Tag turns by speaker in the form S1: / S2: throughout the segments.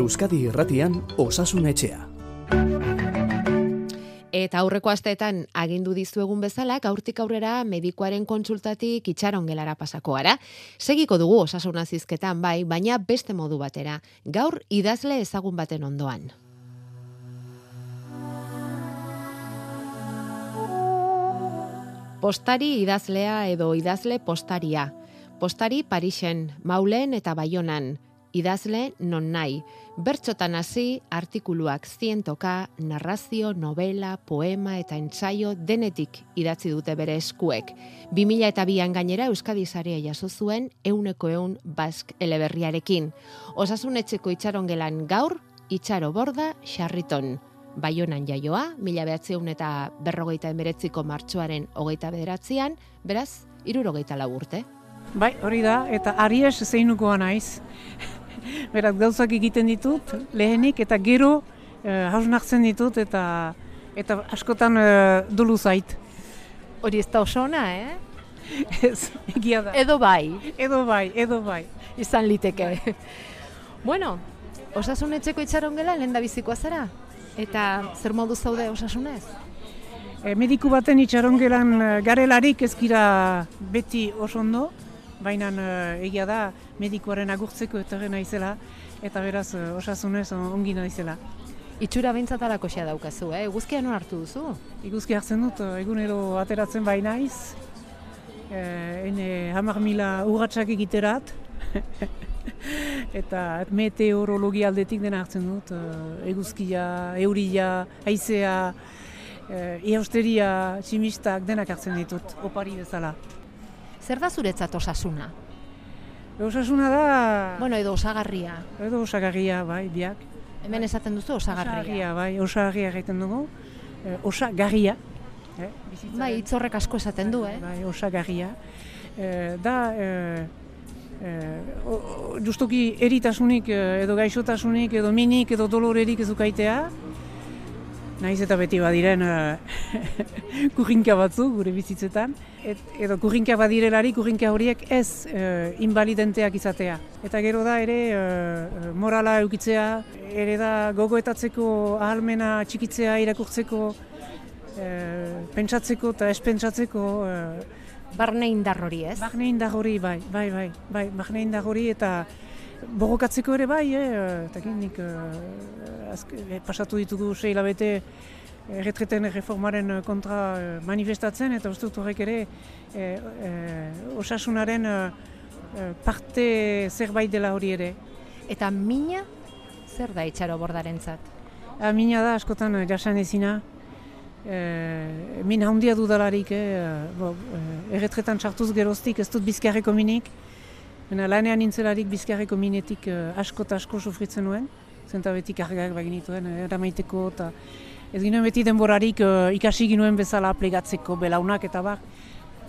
S1: Euskadi Irratian Osasun Etxea.
S2: Eta aurreko asteetan agindu dizuegun bezala, gaurtik aurrera medikoaren kontsultatik itxaron gelara pasako gara. Segiko dugu osasuna zizketan bai, baina beste modu batera. Gaur idazle ezagun baten ondoan. Postari idazlea edo idazle postaria. Postari Parisen, Maulen eta Baionan. Idazle non nahi. Bertxotan hasi artikuluak zientoka, narrazio, novela, poema eta entsaio denetik idatzi dute bere eskuek. 2000 eta bian gainera Euskadi Sarea jaso zuen euneko eun bask eleberriarekin. Itxaron gelan gaur, itxaro borda, xarriton. Baionan jaioa, mila behatzeun eta berrogeita emeretziko martxoaren hogeita bederatzean, beraz, irurogeita laburte.
S3: Bai, hori da, eta aries zeinukoa naiz. Beraz, gauzak egiten ditut, lehenik, eta gero eh, hausnartzen ditut, eta eta askotan eh, dulu zait.
S2: Hori ez da oso ona, eh?
S3: Ez, egia da.
S2: Edo bai,
S3: Edo bai, edo bai.
S2: izan liteke. bueno, osasun etxeko itxaron gela, lehen bizikoa zara? Eta zer modu zaude osasunez?
S3: E, mediku baten itxaron gelan eh, garelarik ezkira beti oso ondo, baina eh, egia da medikuaren agurtzeko etorri naizela, eta beraz eh, osasunez ongi naizela.
S2: Itxura bintzatarako xea daukazu, eh? Guzkia non hartu duzu?
S3: Iguzki hartzen dut, eh, egunero ateratzen bai naiz, eh, ene hamar mila urratsak egiterat, eta meteorologia aldetik dena hartzen dut, eguzkia, euria, haizea, eh, eausteria, tximistak denak hartzen ditut, opari bezala.
S2: Zer da zuretzat osasuna?
S3: Osasuna da,
S2: Bueno, edo osagarria.
S3: edo osagarria bai, biak.
S2: Hemen esaten duzu osagarria.
S3: Osagarria bai, osagarria egiten dugu, eh, osagarria. Eh, bizitzaren-
S2: Bai, hitz horrek asko esaten du, eh?
S3: Bai, osagarria. Eh, da, eh, eh, o- justuki eritasunik edo gaixotasunik edo minik edo dolorerik ez ukaitea. Naiz eta beti badiren eh, kurrinka batzu gure bizitzetan. Et, edo kurrinka badirelari kurrinka horiek ez eh, invalidenteak izatea. Eta gero da ere eh, morala eukitzea, ere da gogoetatzeko ahalmena txikitzea irakurtzeko, eh, pentsatzeko eta ez pentsatzeko eh,
S2: Barne indar hori, ez?
S3: Barne indar hori, bai, bai, bai, bai, barne indar hori eta borrokatzeko ere bai, eh, eta nik eh, azk, eh, pasatu ditugu sei hilabete erretreten reformaren eh, kontra eh, manifestatzen, eta uste horrek ere eh, eh, osasunaren eh, eh, parte zerbait dela hori ere.
S2: Eta mina, zer da itxaro bordarentzat?
S3: Ah, mina da askotan eh, jasan ezina, e, min handia dudalarik, eh, bo, eh, erretretan sartuz geroztik ez dut bizkarreko minik, Baina lanean nintzelarik bizkarreko minetik eh, asko eta asko sufritzen nuen, zenta beti kargak baginituen, eh, eramaiteko eta ez ginen beti denborarik eh, ikasi ginuen bezala plegatzeko belaunak eta bar.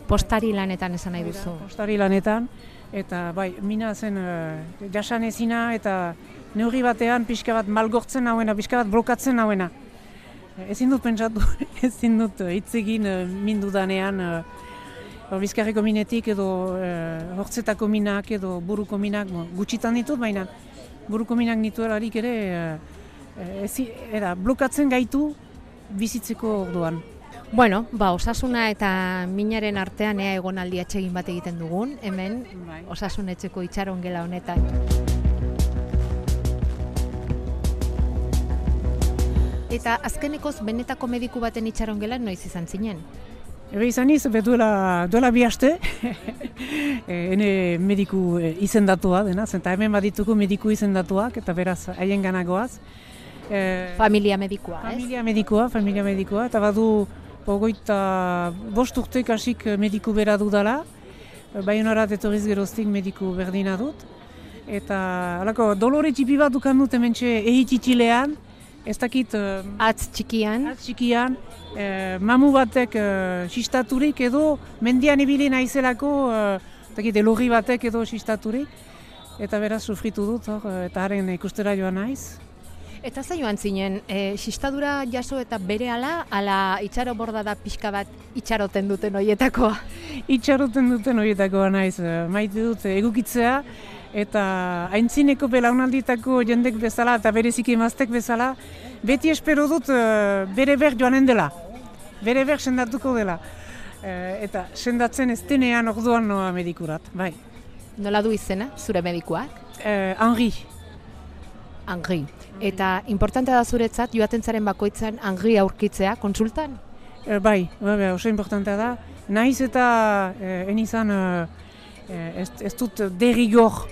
S2: Postari lanetan esan nahi duzu.
S3: Postari lanetan, eta bai, mina zen uh, jasan ezina eta neurri batean pixka bat malgortzen nauena, pixka bat blokatzen nauena. Eh, Ezin dut pentsatu, ezin dut hitz egin uh, min dudanean uh, bizkarreko minetik edo uh, hortzetako minak edo buruko minak, gutxitan ditut, baina buruko minak nituelarik ere uh, ezi, era, blokatzen gaitu bizitzeko orduan.
S2: Bueno, ba, osasuna eta minaren artean ea egonaldi atsegin bat egiten dugun, hemen
S3: Bai.
S2: osasun etxeko itxaron gela honetan. Eta azkenekoz benetako mediku baten itxaron gelan noiz izan zinen?
S3: Ebe izan iz, duela, duela bi aste, e, ene mediku e, izendatua dena, zenta hemen badituko mediku izendatuak, eta beraz haien ganagoaz. E,
S2: Familia medikua, ez?
S3: familia medikua, familia medikua, eta badu ogoita bost urtek hasik mediku bera dudala, baionarat etorriz geroztik mediku berdina dut. Eta halako dolore txipi bat dukan dut hementxe ehititilean, ez dakit eh,
S2: Atz txikian,
S3: Atz txikian, eh, mamu batek eh, xistaturik edo mendian ibili naizelako, eh, ez dakit elurri batek edo xistaturik. Eta beraz sufritu dut, hor, eta haren ikustera joan naiz.
S2: Eta za joan zinen, e, xistadura jaso eta bere ala, ala itxaro borda da pixka bat itxaroten duten hoietakoa.
S3: Itxaroten duten horietakoa naiz, maite dut egukitzea, eta haintzineko belaunalditako jendek bezala eta bereziki emaztek bezala, beti espero dut uh, bere ber joanen dela, bere ber sendatuko dela. Uh, eta sendatzen ez denean orduan noa medikurat, bai.
S2: Nola du izena, zure medikuak?
S3: Uh, Henri.
S2: Henri. Eta importantea da zuretzat, joaten zaren bakoitzan Henri aurkitzea, konsultan?
S3: Uh, bai, bai, bai, oso importantea da. Naiz eta uh, enizan ez, ez dut derrigor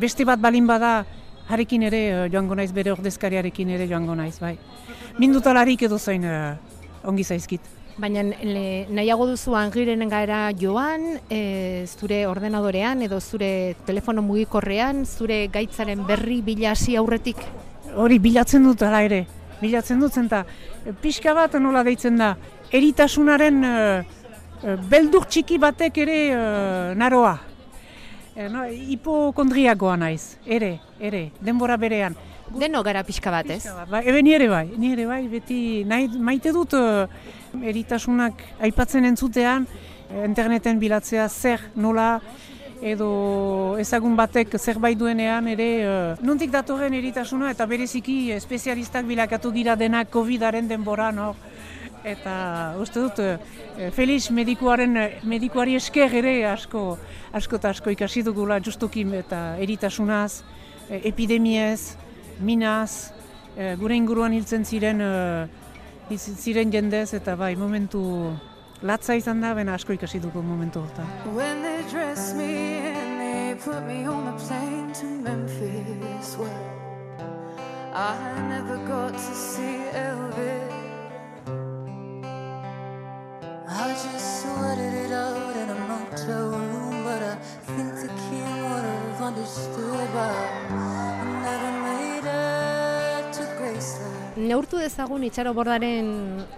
S3: beste bat balin bada harekin ere joango naiz, bere ordezkariarekin ere joango naiz, bai. Mindutalarik edo zain ongi zaizkit.
S2: Baina nahiago duzu angirenen gaera joan, e, zure ordenadorean edo zure telefono mugikorrean, zure gaitzaren berri bila hasi aurretik?
S3: Hori bilatzen dut ala ere, bilatzen dut zenta. Pixka bat nola deitzen da, eritasunaren e, beldur txiki batek ere e, naroa. E, no, hipokondriakoa naiz, ere, ere, denbora berean.
S2: Deno gara pixka bat, ez?
S3: Bai, ebe nire bai, nire bai, beti nahi, maite dut uh, eritasunak aipatzen entzutean, interneten bilatzea zer, nola, edo ezagun batek zerbait duenean ere uh, nondik datorren eritasuna eta bereziki espezialistak bilakatu gira denak COVID-aren denbora, no? Eta uste dut, uh, Felix medikuaren, medikuari esker ere asko, asko eta asko ikasi dugula justukin eta eritasunaz, epidemiez, minaz, gure inguruan hiltzen ziren ziren jendez eta bai momentu latza izan da, bena asko ikasi dugu momentu horta. When they dress me and they put me on the plane to Memphis where I never got to see Elvis I just sweated it out in a motel room But I think the king would have understood by
S2: neurtu dezagun itxaro bordaren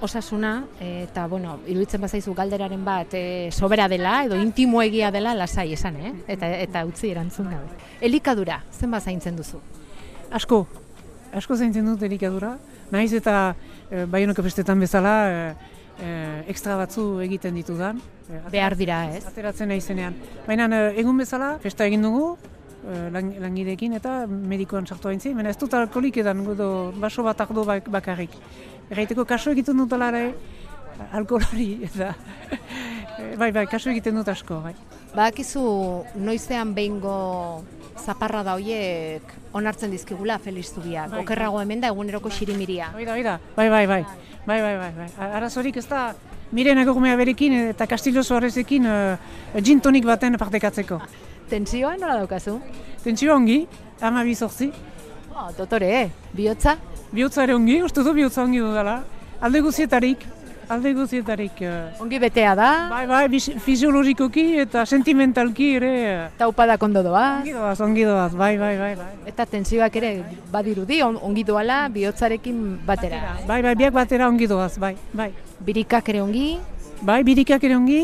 S2: osasuna, eta, bueno, iruditzen bazaizu galderaren bat e, sobera dela, edo intimo egia dela, lasai esan, eh? eta, eta utzi erantzun gabe. Elikadura, zen zaintzen duzu?
S3: Asko, asko zaintzen dut elikadura, nahiz eta e, baionok bestetan bezala, e, e, ekstra batzu egiten ditudan.
S2: E, Behar dira, ez?
S3: Ateratzen nahi zenean. Baina egun bezala, festa egin dugu, Eh, langideekin eta medikoan sartu hain zi. ez dut alkoholik edan, edo baso bat ardo bakarrik. Erraiteko kaso egiten dut alare, alkoholari eta bai, bai, kaso egiten dut asko, bai.
S2: Badakizu noizean behingo zaparra da hoiek onartzen dizkigula Felix Zubia. Bai, Okerrago hemen da eguneroko xirimiria.
S3: Bai, bai, bai, bai, bai, bai, bai, bai, bai, bai. Arazorik ez da, miren agurmea berekin eta Castillo Suarezekin uh, gin tonik baten partekatzeko.
S2: Tentsioa nola daukazu?
S3: Tentsioa ongi, ama bizortzi.
S2: Oh, dotore, bihotza?
S3: Bihotza ere ongi, uste du bihotza ongi dudala. Alde guzietarik, alde guzietarik.
S2: Uh, ongi betea da?
S3: Bai, bai, fisiologikoki eta sentimentalki ere.
S2: Eta upadak ondo doaz?
S3: Ongi doaz, ongi doaz, bai, bai, bai. bai.
S2: Eta tentsioak ere badirudi, ongi doala bihotzarekin batera.
S3: batera. Bai, bai, biak batera ongi doaz, bai, bai.
S2: Birikak ere ongi?
S3: Bai, birikak ere ongi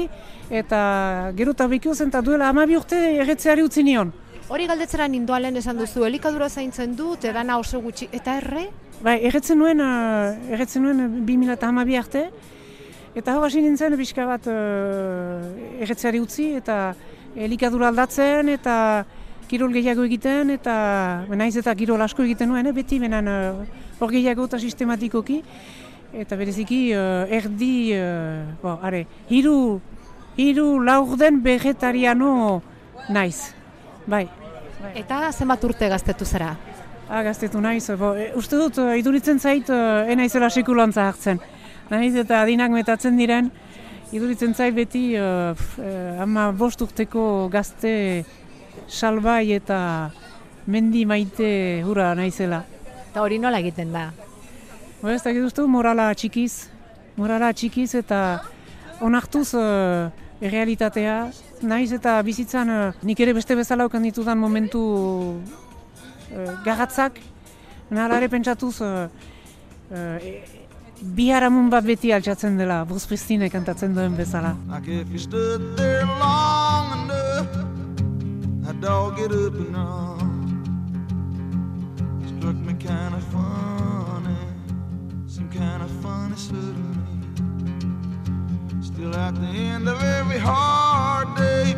S3: eta gero eta bekio zen eta duela amabi urte erretzeari utzi nion.
S2: Hori galdetzera nindoalen esan duzu, elikadura zaintzen du, edana oso gutxi, eta erre?
S3: Bai, erretzen nuen, uh, erretzen nuen 2000 eta amabi arte, eta hau hasi nintzen bizka bat uh, erretzeari utzi, eta elikadura aldatzen, eta kirol gehiago egiten, eta naiz eta kirol asko egiten nuen, eh, beti benen uh, hor gehiago eta sistematikoki, eta bereziki uh, erdi, uh, bo, are, hiru hiru laurden vegetariano naiz. Bai.
S2: Eta zenbat urte gaztetu zara?
S3: Ah, gaztetu naiz. Bo, e, uste dut, e, iduritzen zait, e, enaizela sekulantza hartzen. Naiz eta adinak metatzen diren, iduritzen zait beti e, e, ama bost urteko gazte salbai eta mendi maite hura naizela.
S2: Eta hori nola egiten da?
S3: Bo, ez da, morala txikiz, morala txikiz eta onartuz realitatea, naiz eta bizitzan uh, nik ere beste bezala okan ditudan momentu uh, gagatzak, nahal pentsatuz uh, uh, bat beti altxatzen dela, Bruce Pristine kantatzen duen bezala. Struck me kind of funny, some kind of funny certainly. Still at the end of every hard day,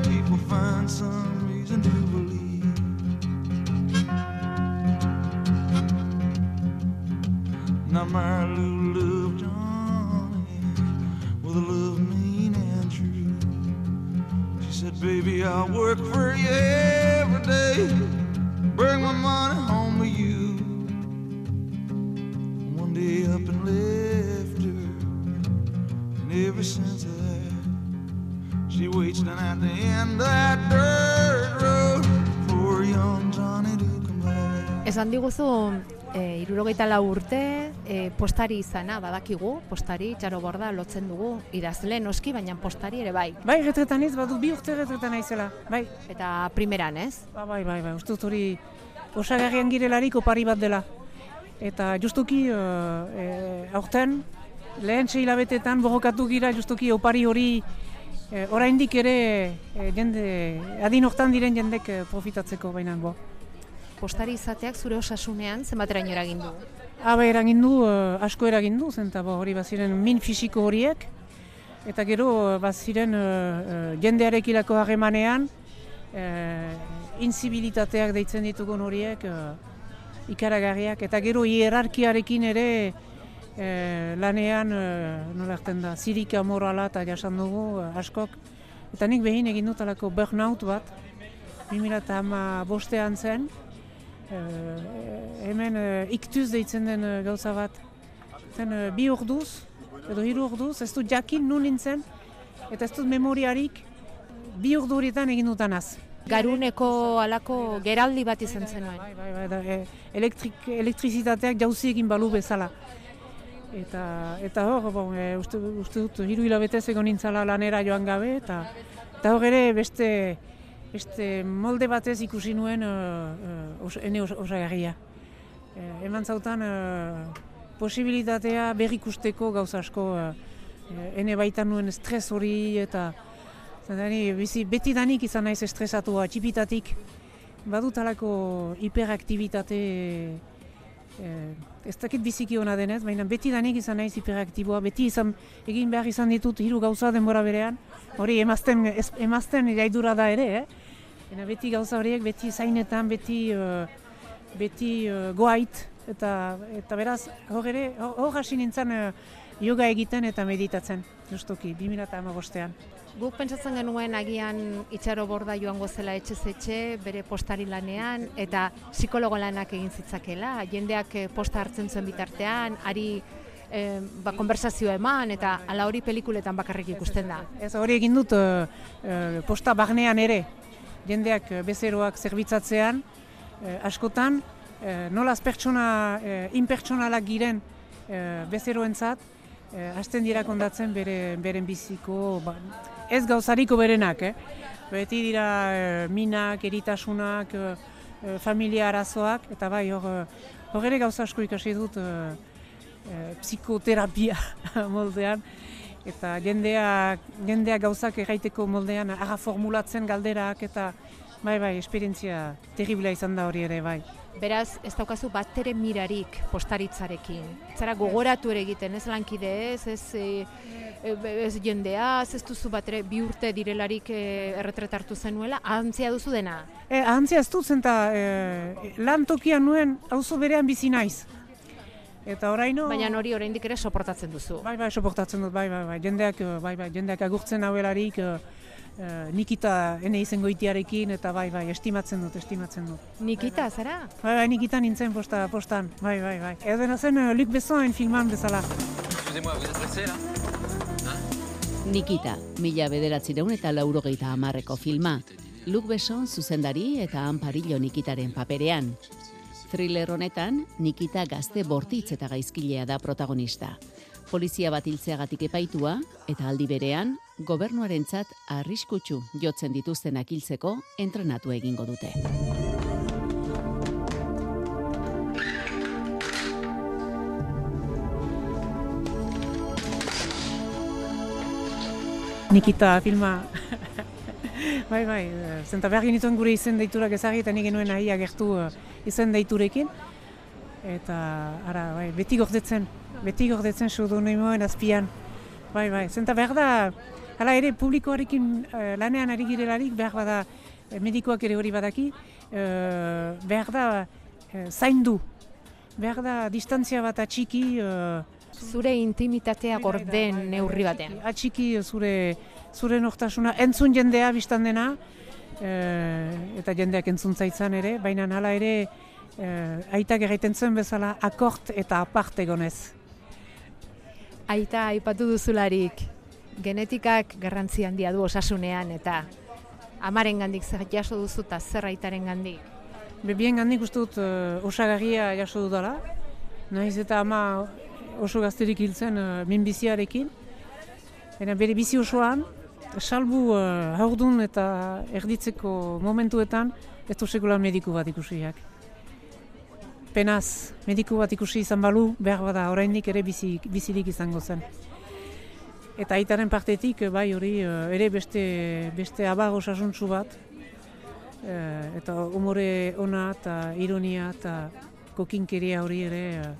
S2: diguzu, e, irurogeita lau urte, e, postari izana, badakigu, postari, txaro borda, lotzen dugu, idazle noski, baina postari ere bai.
S3: Bai, retretan ez, badu bi urte retretan naizela, bai.
S2: Eta primeran, ez?
S3: Ba, bai, bai, bai, uste dut hori osagarrian girelarik opari bat dela. Eta justuki, uh, e, aurten, lehen sei hilabetetan borrokatu gira justuki opari hori e, oraindik ere e, jende, adin hortan diren jendek profitatzeko baina bo.
S2: Postari izateak zure osasunean zenbateraino eragin du?
S3: Habe eragin du, eh, asko eragin du, zen eta bo, hori baziren min fisiko horiek, eta gero eh, baziren uh, uh, jendearekilako harremanean, uh, inzibilitateak deitzen ditugun horiek uh, ikaragarriak, eta gero hierarkiarekin ere uh, lanean, uh, nola erten da, zirika morala eta jasan dugu uh, askok, eta nik behin egin dut alako burnout bat, 2008 bostean zen, Eh, hemen uh, iktuz deitzen den uh, gauza bat. Zen bi orduz, edo hiru orduz, ez dut jakin nun nintzen, eta ez dut memoriarik bi ordu horietan egin dutanaz.
S2: Garuneko alako geraldi bat izan zen
S3: Bai, bai, bai, da, e, elektrik, elektrizitateak jauzi egin balu bezala. Eta, eta hor, bon, e, uste, uste dut, hiru hilabetez egon nintzala lanera joan gabe, eta, eta hor ere beste, beste molde batez ikusi nuen uh, uh, os, osagarria. Uh, eman zautan uh, posibilitatea berrikusteko gauza asko uh, ene baitan nuen estres hori eta zentani, bizi, beti danik izan naiz estresatua, txipitatik badut alako hiperaktibitate eh, ez dakit biziki hona denez, baina beti danik izan naiz hiperaktiboa, beti izan egin behar izan ditut hiru gauza denbora berean, hori emazten, emazten iraidura da ere, eh? Ena beti gauza horiek, beti zainetan, beti, uh, beti uh, goait, eta, eta beraz, hor ere, hor hasi nintzen uh, yoga egiten eta meditatzen, justoki, 2008an.
S2: Guk pentsatzen genuen agian itxaro borda joango zela etxe etxe bere postari lanean eta psikologo lanak egin zitzakela, jendeak posta hartzen zuen bitartean, ari eh, ba, konversazio eman eta ala hori pelikuletan bakarrik ikusten da.
S3: Ez hori egin dut posta bagnean ere, jendeak eh, bezeroak zerbitzatzean, eh, askotan, eh, nolaz pertsona eh, inpertsonalak giren eh, bezeroentzat, eh, hasten dira kondatzen bere, beren biziko, ba, ez gauzariko berenak, eh? beti dira eh, minak, eritasunak, eh familia arazoak, eta bai, hor, hor ere gauza asko ikasi dut eh, psikoterapia moldean, eta jendeak, jendeak gauzak erraiteko moldean aga formulatzen galderak eta bai bai esperientzia terriblea izan da hori ere bai.
S2: Beraz, ez daukazu bat ere mirarik postaritzarekin. Zara gogoratu ere egiten, ez lankide ez, ez, e, ez jendea, ez duzu bat ere bi urte direlarik e, erretretartu zenuela, ahantzia duzu dena?
S3: E, ahantzia ez dut zen e, lan tokian nuen auzo berean bizi naiz. Eta oraino
S2: Baina hori oraindik ere soportatzen duzu.
S3: Bai, bai, soportatzen dut, bai, bai, bai. Jendeak, bai, bai, jendeak agurtzen hauelarik uh, Nikita ene izango itiarekin eta bai, bai, estimatzen dut, estimatzen dut.
S2: Nikita,
S3: bai,
S2: zara?
S3: Bai, bai, Nikita nintzen posta, postan, bai, bai, bai. Edo dena zen uh, Luc Besson filman bezala.
S4: Excusez-moi, vous êtes pressé, là
S5: Nikita, mila bederatzireun eta laurogeita amarreko filma. Luc Besson zuzendari eta Amparillo Nikitaren paperean. Thriller honetan, Nikita gazte bortitz eta gaizkilea da protagonista. Polizia bat hiltzeagatik epaitua eta aldi berean, gobernuarentzat arriskutsu jotzen dituztenak hiltzeko entrenatu egingo dute.
S3: Nikita filma bai, bai, eh, zenta behar genituen gure izen deiturak ezagri eta nik genuen nahi agertu uh, izen deiturekin. Eta, ara, bai, beti gordetzen, beti gordetzen pseudonimoen azpian. Bai, bai, zenta behar da, hala ere, publikoarekin uh, lanean ari girelarik, behar bada, medikoak ere hori badaki, uh, behar da, uh, zaindu. behar da distantzia bat atxiki,
S6: Zure intimitatea
S3: Bai, bai,
S6: gorden
S3: bai, bai,
S6: neurri batean.
S3: Atxiki zure, zure nortasuna, entzun jendea biztan dena, eh, eta jendeak entzun zaitzan ere, baina hala ere, eh, aitak egiten zuen bezala akort eta apart egonez.
S6: Aita aipatu duzularik, genetikak garrantzi handia du osasunean eta amaren gandik zer jaso duzu eta zer aitaren gandik.
S3: Be, bien gandik uste dut uh, osagarria jaso dudala, nahiz eta ama oso gazterik hiltzen uh, minbiziarekin. Baina bere bizi osoan, salbu uh, haurdun eta erditzeko momentuetan, ez du sekula mediku bat ikusiak. Penaz, mediku bat ikusi izan balu, behar bada oraindik ere bizi, bizirik izango zen. Eta aitaren partetik, eh, bai hori, eh, ere beste, beste abar osasuntsu bat, eh, eta umore ona eta ironia eta kokinkeria hori ere, eh,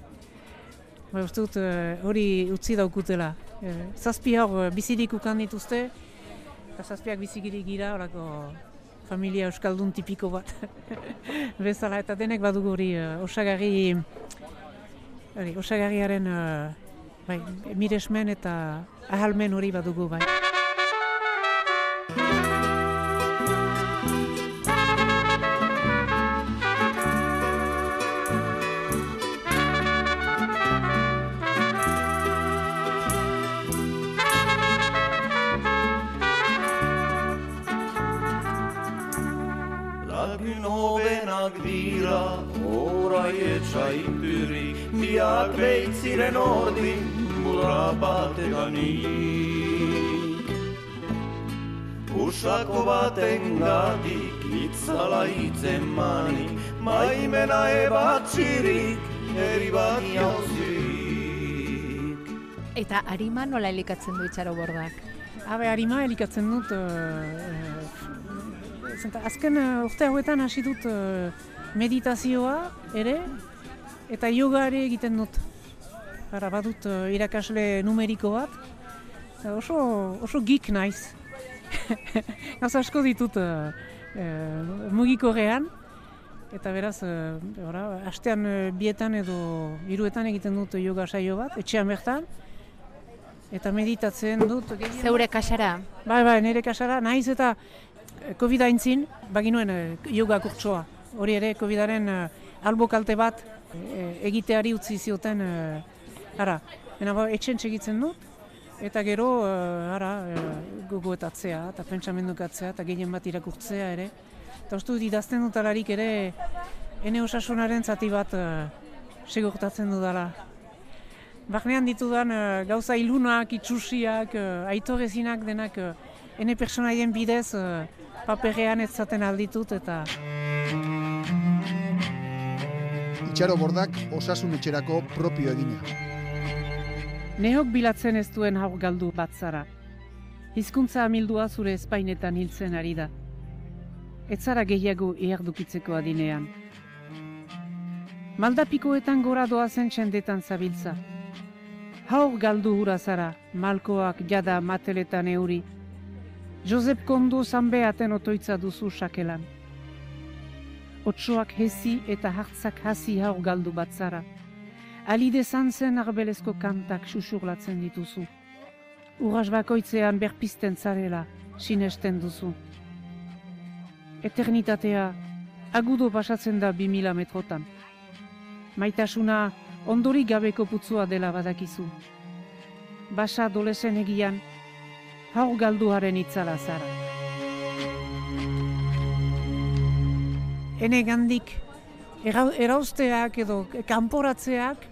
S3: bai uste dut hori utzi daukutela. Eh, zazpi hor eh, bizirik ukan dituzte, eta zazpiak bizikirik gira, horako familia euskaldun tipiko bat. Bezala, eta denek badugu hori eh, osagarri, hori, osagarriaren eh, bai, miresmen eta ahalmen hori badugu bai.
S7: Orai etxaiturik, biak beitziren ordin, burra bateganik. Usako baten gatik, itzala itzen manik, maimena ebatzirik, eri bat jauzik.
S6: Eta harima nola elikatzen du itxaro bordak?
S3: Habe, harima elikatzen dut, uh, zenta, azken uh, urte hauetan hasi dut uh, meditazioa ere, eta yoga ere egiten dut. Ara, badut uh, irakasle numeriko bat, eta oso, oso geek naiz. Gauza asko ditut uh, uh, mugikorrean, eta beraz, ora, astean bietan edo hiruetan egiten dut yoga saio bat, etxean bertan, eta meditatzen dut.
S6: Zeure kasara,
S3: Bai, bai, nire kasara, nahiz eta eh, Covid aintzin, baginuen eh, yoga kurtsoa. Hori ere, Covidaren eh, albo kalte bat eh, egiteari utzi zioten, eh, ara, Baina ba, etxen txegitzen dut, eta gero, eh, ara, eh, gogoetatzea, eta pentsamendukatzea, eta gehien bat irakurtzea ere. Eta uste dut idazten dut alarik ere, ene osasunaren zati bat eh, segurtatzen dudala. Barnean ditudan eh, gauza ilunak, itxusiak, uh, aitorezinak denak uh, ene personaien bidez uh, paperean ez zaten alditut eta
S8: Itxaro bordak osasun etxerako propio egina.
S3: Nehok bilatzen ez duen haur galdu bat zara. Hizkuntza amildua zure espainetan hiltzen ari da. Ez zara gehiago ihardukitzeko adinean. Maldapikoetan gora doazen txendetan zabiltza. Haur galdu hura zara, malkoak jada mateletan euri. Josep Kondo zanbeaten otoitza duzu sakelan. Otsoak hezi eta hartzak hasi haur galdu bat zara. Alide zen arbelezko kantak susurlatzen dituzu. Urras bakoitzean berpizten zarela, sinesten duzu. Eternitatea agudo pasatzen da bi mila metrotan. Maitasuna ondorik gabeko putzua dela badakizu. Basa dolesen egian, haur galduaren itzala zara. Ene gandik erau- erausteak edo kanporatzeak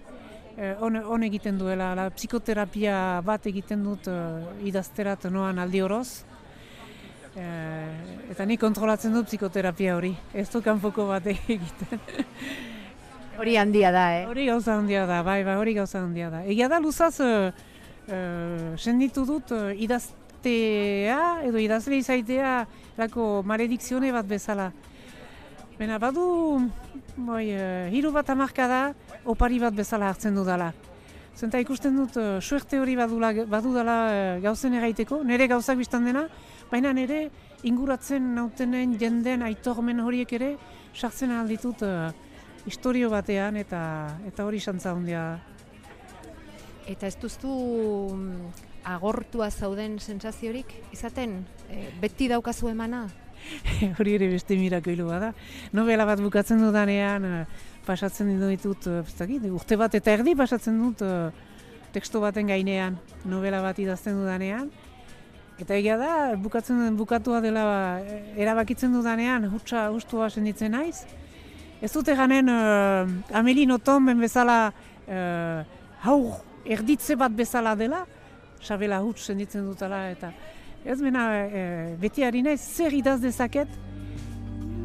S3: eh, on, on egiten duela, la psikoterapia bat egiten dut eh, idazterat noan aldi oroz. Eh, eta ni kontrolatzen dut psikoterapia hori, ez du kanpoko bat egiten.
S6: hori handia da, eh?
S3: Hori gauza handia da, bai, bai, hori gauza handia da. Egia da luzaz, uh, uh, senditu dut uh, idaztea edo idazle izaitea lako maledikzione bat bezala. Baina badu, boi, uh, hiru bat amarka da, opari bat bezala hartzen dudala. Zenta ikusten dut, uh, suerte hori badula, badudala uh, gauzen erraiteko, nire gauzak biztan dena, baina nire inguratzen nautenen jenden aitormen horiek ere sartzen alditut uh, historio batean eta eta hori xantza handia.
S2: Eta ez duztu mm, agortua zauden sentsaziorik izaten e, beti daukazu emana?
S3: hori ere beste mirakoilu bada. Novela bat bukatzen dudanean, eh, pasatzen ditut, eh, ez dakit, urte bat eta erdi pasatzen dut teksto baten gainean, novela bat idazten dudanean. Eta egia da, bukatzen bukatua dela erabakitzen dudanean, hutsa ustua senditzen naiz. Ez dute ganen uh, Amelin Otomben bezala uh, hau erditze bat bezala dela, sabela huts senditzen dutala eta ez mena e, beti ari naiz zer idaz dezaket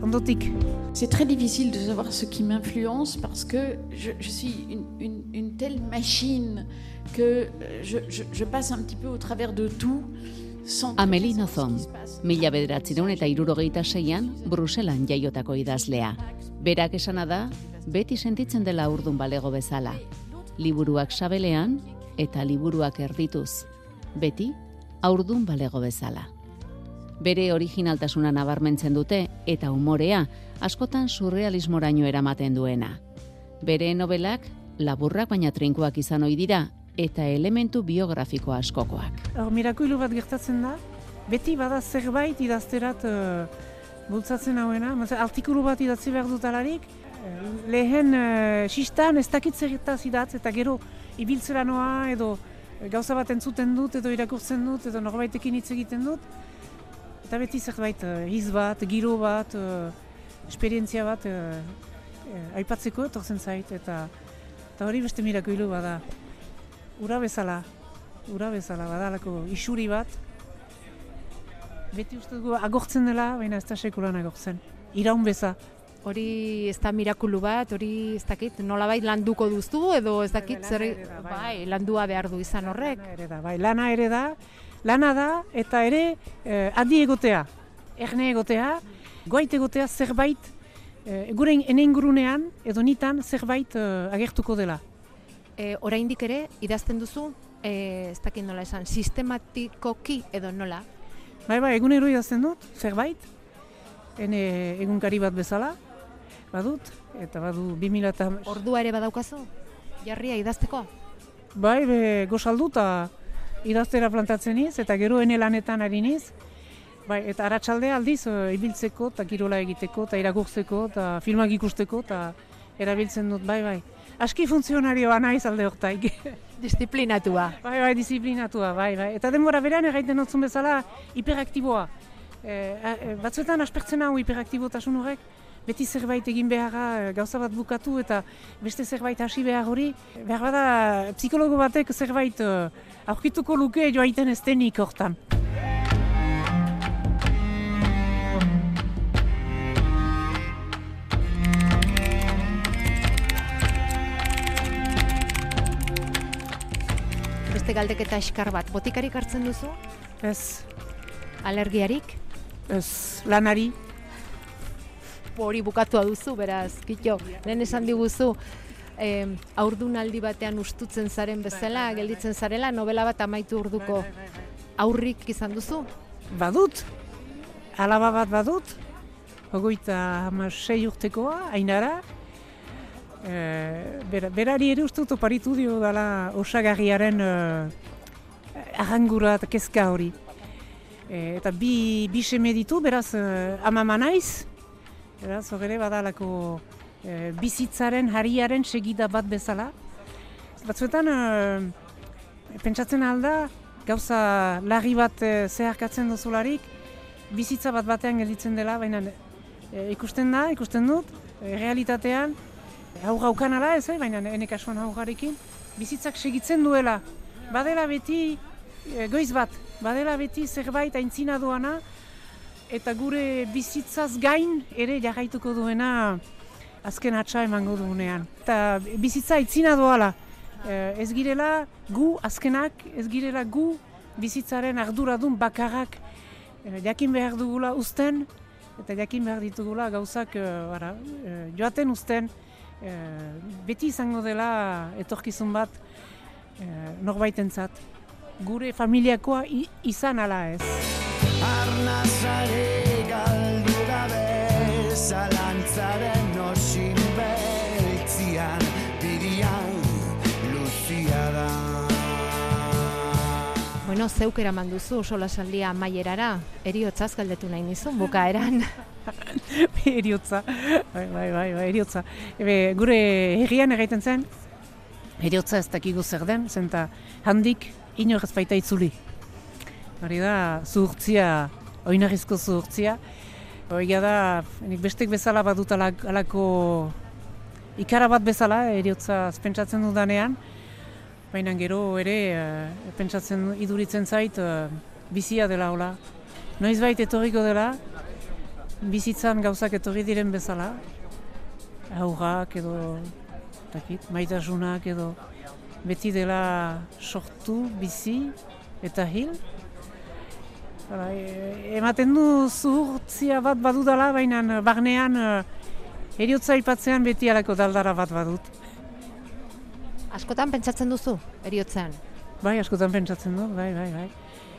S3: ondotik.
S9: C'est très difficile de savoir ce qui m'influence parce que je, je suis une, une, une, telle machine que je, je, je passe un petit peu au travers de tout.
S5: Amelie Nozon, mila bederatzireun eta irurogeita seian, Bruselan jaiotako idazlea. Berak esana da, beti sentitzen dela urdun balego bezala. Liburuak sabelean eta liburuak erdituz. Beti aurdun balego bezala. Bere originaltasuna nabarmentzen dute eta umorea askotan surrealismoraino eramaten duena. Bere novelak laburrak baina trinkoak izan ohi dira eta elementu biografiko askokoak.
S3: Hor, mirakuilu bat gertatzen da, beti bada zerbait idazterat uh, bultzatzen hauena, artikulu bat idatzi behar dut alarik, eh, lehen uh, sistan ez dakit zerretaz idatz eta gero ibiltzera noa edo gauza bat entzuten dut edo irakurtzen dut edo norbaitekin hitz egiten dut. Eta beti zerbait, uh, hiz bat, giro bat, uh, esperientzia bat uh, aipatzeko etortzen zait. Eta, eta hori beste mirako hilu bada. Ura bezala, ura bezala badalako isuri bat. Beti uste dugu agortzen dela, baina ez da sekulan agortzen. Iraun beza
S2: hori ez da mirakulu bat, hori ez dakit, nolabait landuko duztu edo ez dakit zer bai. bai, landua behar du izan horrek.
S3: Lana ere da, bai, lana ere da, lana da eta ere eh, adi egotea, erne egotea, goait egotea zerbait, eh, gure enengurunean edo nitan zerbait eh, agertuko dela.
S2: E, oraindik ere, idazten duzu, e, ez dakit nola esan, sistematikoki edo nola?
S3: Bai, bai, egunero idazten dut, zerbait, ene egunkari bat bezala, badut, eta badu 2000 eta...
S2: Ordua ere badaukazu? Jarria idazteko?
S3: Bai, be, gozaldu eta idaztera plantatzen iz, eta gero ene lanetan ari niz. Bai, eta aratsalde aldiz, e, ibiltzeko, eta kirola egiteko, eta iragurtzeko, eta filmak ikusteko, eta erabiltzen dut, bai, bai. Aski funtzionarioa naiz alde hortaik.
S2: Disiplinatua.
S3: Bai, bai, disiplinatua, bai, bai. Eta denbora berean erraiten notzun bezala hiperaktiboa. E, batzuetan aspertzen hau hiperaktibotasun horrek, beti zerbait egin beharra eh, gauza bat bukatu eta beste zerbait hasi behar hori. Behar bada psikologo batek zerbait uh, aurkituko luke joaiten ez denik hortan.
S2: Beste galdeketa eskar bat, botikarik hartzen duzu?
S3: Ez.
S2: Alergiarik?
S3: Ez, lanari
S2: hori bukatua duzu, beraz, kitxo, lehen esan diguzu, eh, aurdunaldi batean ustutzen zaren bezala, gelditzen zarela, novela bat amaitu urduko aurrik izan duzu?
S3: Badut, alaba bat badut, ogoita hama sei urtekoa, ainara, e, berari ere uste dut oparitu dio dala osagarriaren e, ahangura eta kezka hori. E, eta bi, bi seme ditu, beraz, e, ama naiz, Beraz, ere badalako e, bizitzaren, hariaren segida bat bezala. Batzuetan, e, pentsatzen alda, gauza larri bat e, zeharkatzen duzularik, bizitza bat batean gelditzen dela, baina e, ikusten da, ikusten dut, e, realitatean, hau gaukan ala ez, eh, baina ene kasuan hau garekin, bizitzak segitzen duela. Badela beti, e, goiz bat, badela beti zerbait aintzina duana, eta gure bizitzaz gain ere jarraituko duena azken atxa emango duenean. Eta bizitza itzina doala. Eh, ez girela gu azkenak, ez girela gu bizitzaren arduradun bakarrak eh, jakin behar dugula uzten eta jakin behar ditugula gauzak eh, joaten uzten beti izango dela etorkizun bat norbaitentzat. Gure familiakoa izan ala ez.
S10: Nazare galdu gabe Zalantzaren osin beltzian Birian luzia
S2: Bueno, zeuk eraman duzu solasaldia amaierara, eriotzaz galdetu nahi nizun bukaeran.
S3: eriotza, bai, bai, bai, bai eriotza. Ebe, gure herrian egiten zen, eriotza ez dakigu zer den, zenta handik inorrez baita itzuli. Hori da, zuhurtzia oinarrizko zuhurtzia. Hori da, nik bestek bezala badut alak- alako ikara bat bezala, eriotza pentsatzen dudanean, baina gero ere eh, pentsatzen iduritzen zait eh, bizia dela hola. Noizbait etorriko dela, bizitzan gauzak etorri diren bezala, aurrak edo dakit, maitasunak edo beti dela sortu, bizi eta hil. Hala, e, ematen du zuhurtzia bat badudala, baina barnean e, eriotza aipatzean beti alako daldara bat badut.
S2: Askotan pentsatzen duzu, eriotzean.
S3: Bai, askotan pentsatzen du, bai, bai, bai.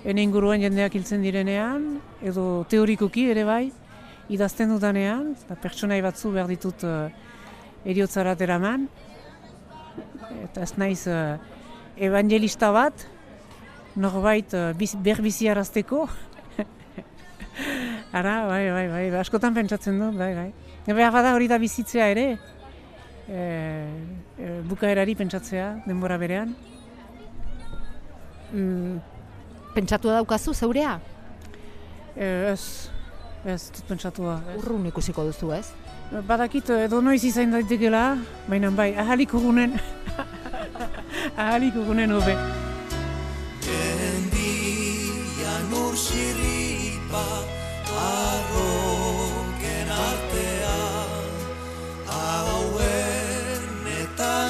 S3: Ene inguruan jendeak hiltzen direnean, edo teorikoki ere bai, idazten dudanean, eta pertsonai batzu behar ditut uh, eriotzara eraman. Eta ez naiz uh, evangelista bat, norbait uh, biz, berbizi arazteko. Ara, bai, bai, bai, askotan pentsatzen du, bai, bai. Behar bada hori da bizitzea ere, e, e, bukaerari pentsatzea denbora berean.
S2: Mm, pentsatu daukazu zeurea?
S3: E, ez, ez dut pentsatua.
S2: Urrun ikusiko duzu, ez?
S3: Badakit edo noiz izan daitekela, baina bai, ahalik ugunen, ahalik ugunen hobe.
S7: Mendian urxiripa arroken artea Hauenetan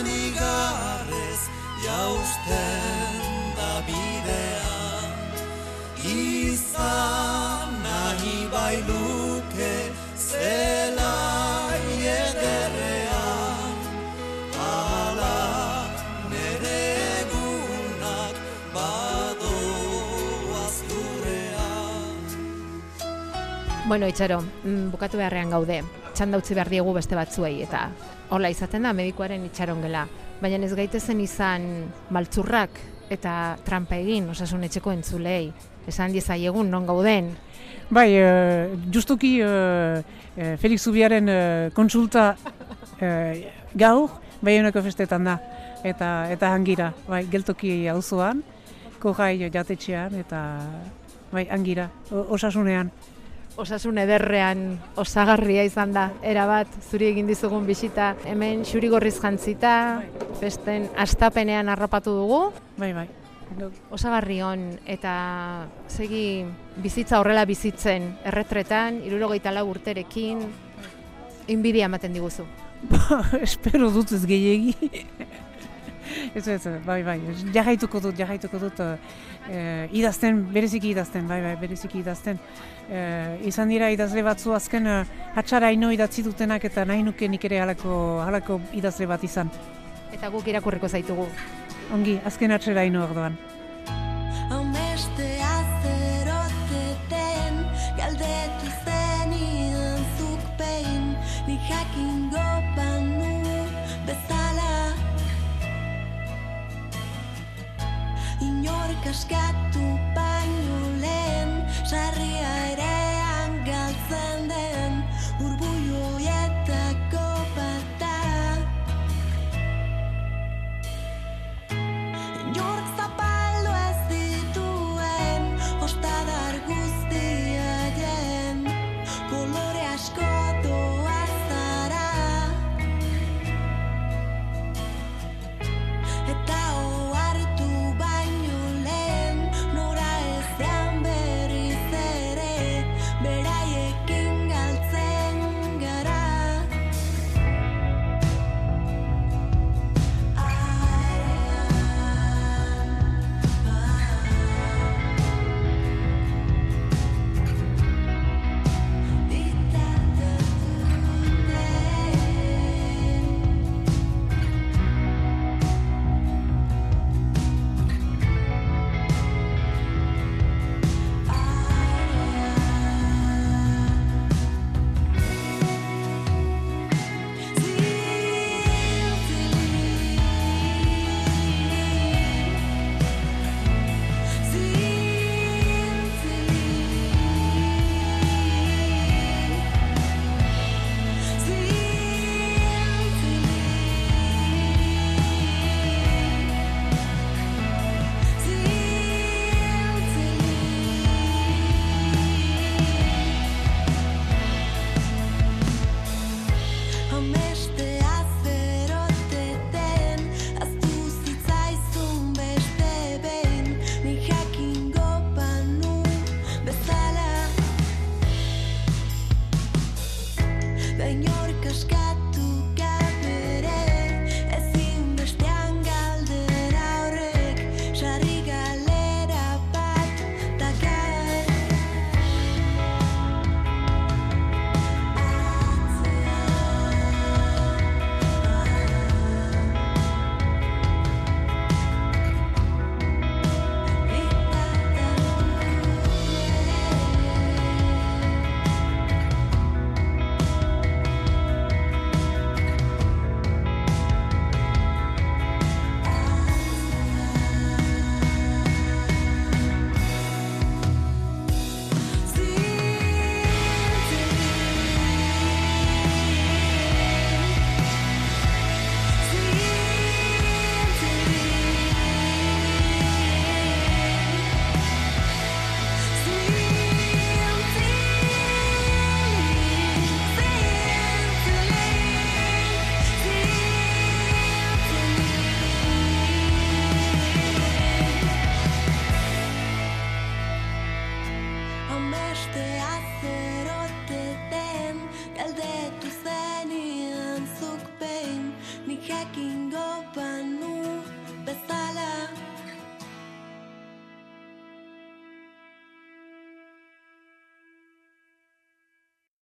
S7: igarrez jausten da bidea. Izan
S2: Bueno, itxaro, mm, bukatu beharrean gaude. Txanda utzi behar diegu beste batzuei, eta hola izaten da medikoaren itxaron gela. Baina ez gaitezen izan maltzurrak eta trampa egin osasun etxeko entzulei. Esan diezaiegun non gauden.
S3: Bai, e, justuki e, Felix Zubiaren e, konsulta e, gaur, Baionako festetan da, eta eta hangira, bai, geltoki auzoan, kojai jatetxean, eta bai, hangira, osasunean.
S2: Osasun ederrean osagarria izan da, erabat, zuri egin dizugun bisita. Hemen xurigorriz jantzita, festen astapenean harrapatu dugu.
S3: Bai, bai.
S2: Osagarri hon eta segi bizitza horrela bizitzen erretretan, irurogeita lau urterekin, inbidia ematen diguzu.
S3: Espero dut ez gehiegi. ez, ez, bai, bai, jarraituko dut, jarraituko dut, eh, idazten, bereziki idazten, bai, bai, bereziki idazten. Eh, izan dira idazle batzu azken eh, hatxaraino idatzi dutenak eta nahi nuke nik ere halako, halako idazle bat izan.
S2: Eta guk irakurriko zaitugu.
S3: Ongi, azken hatxaraino orduan.
S11: Haunbeste just got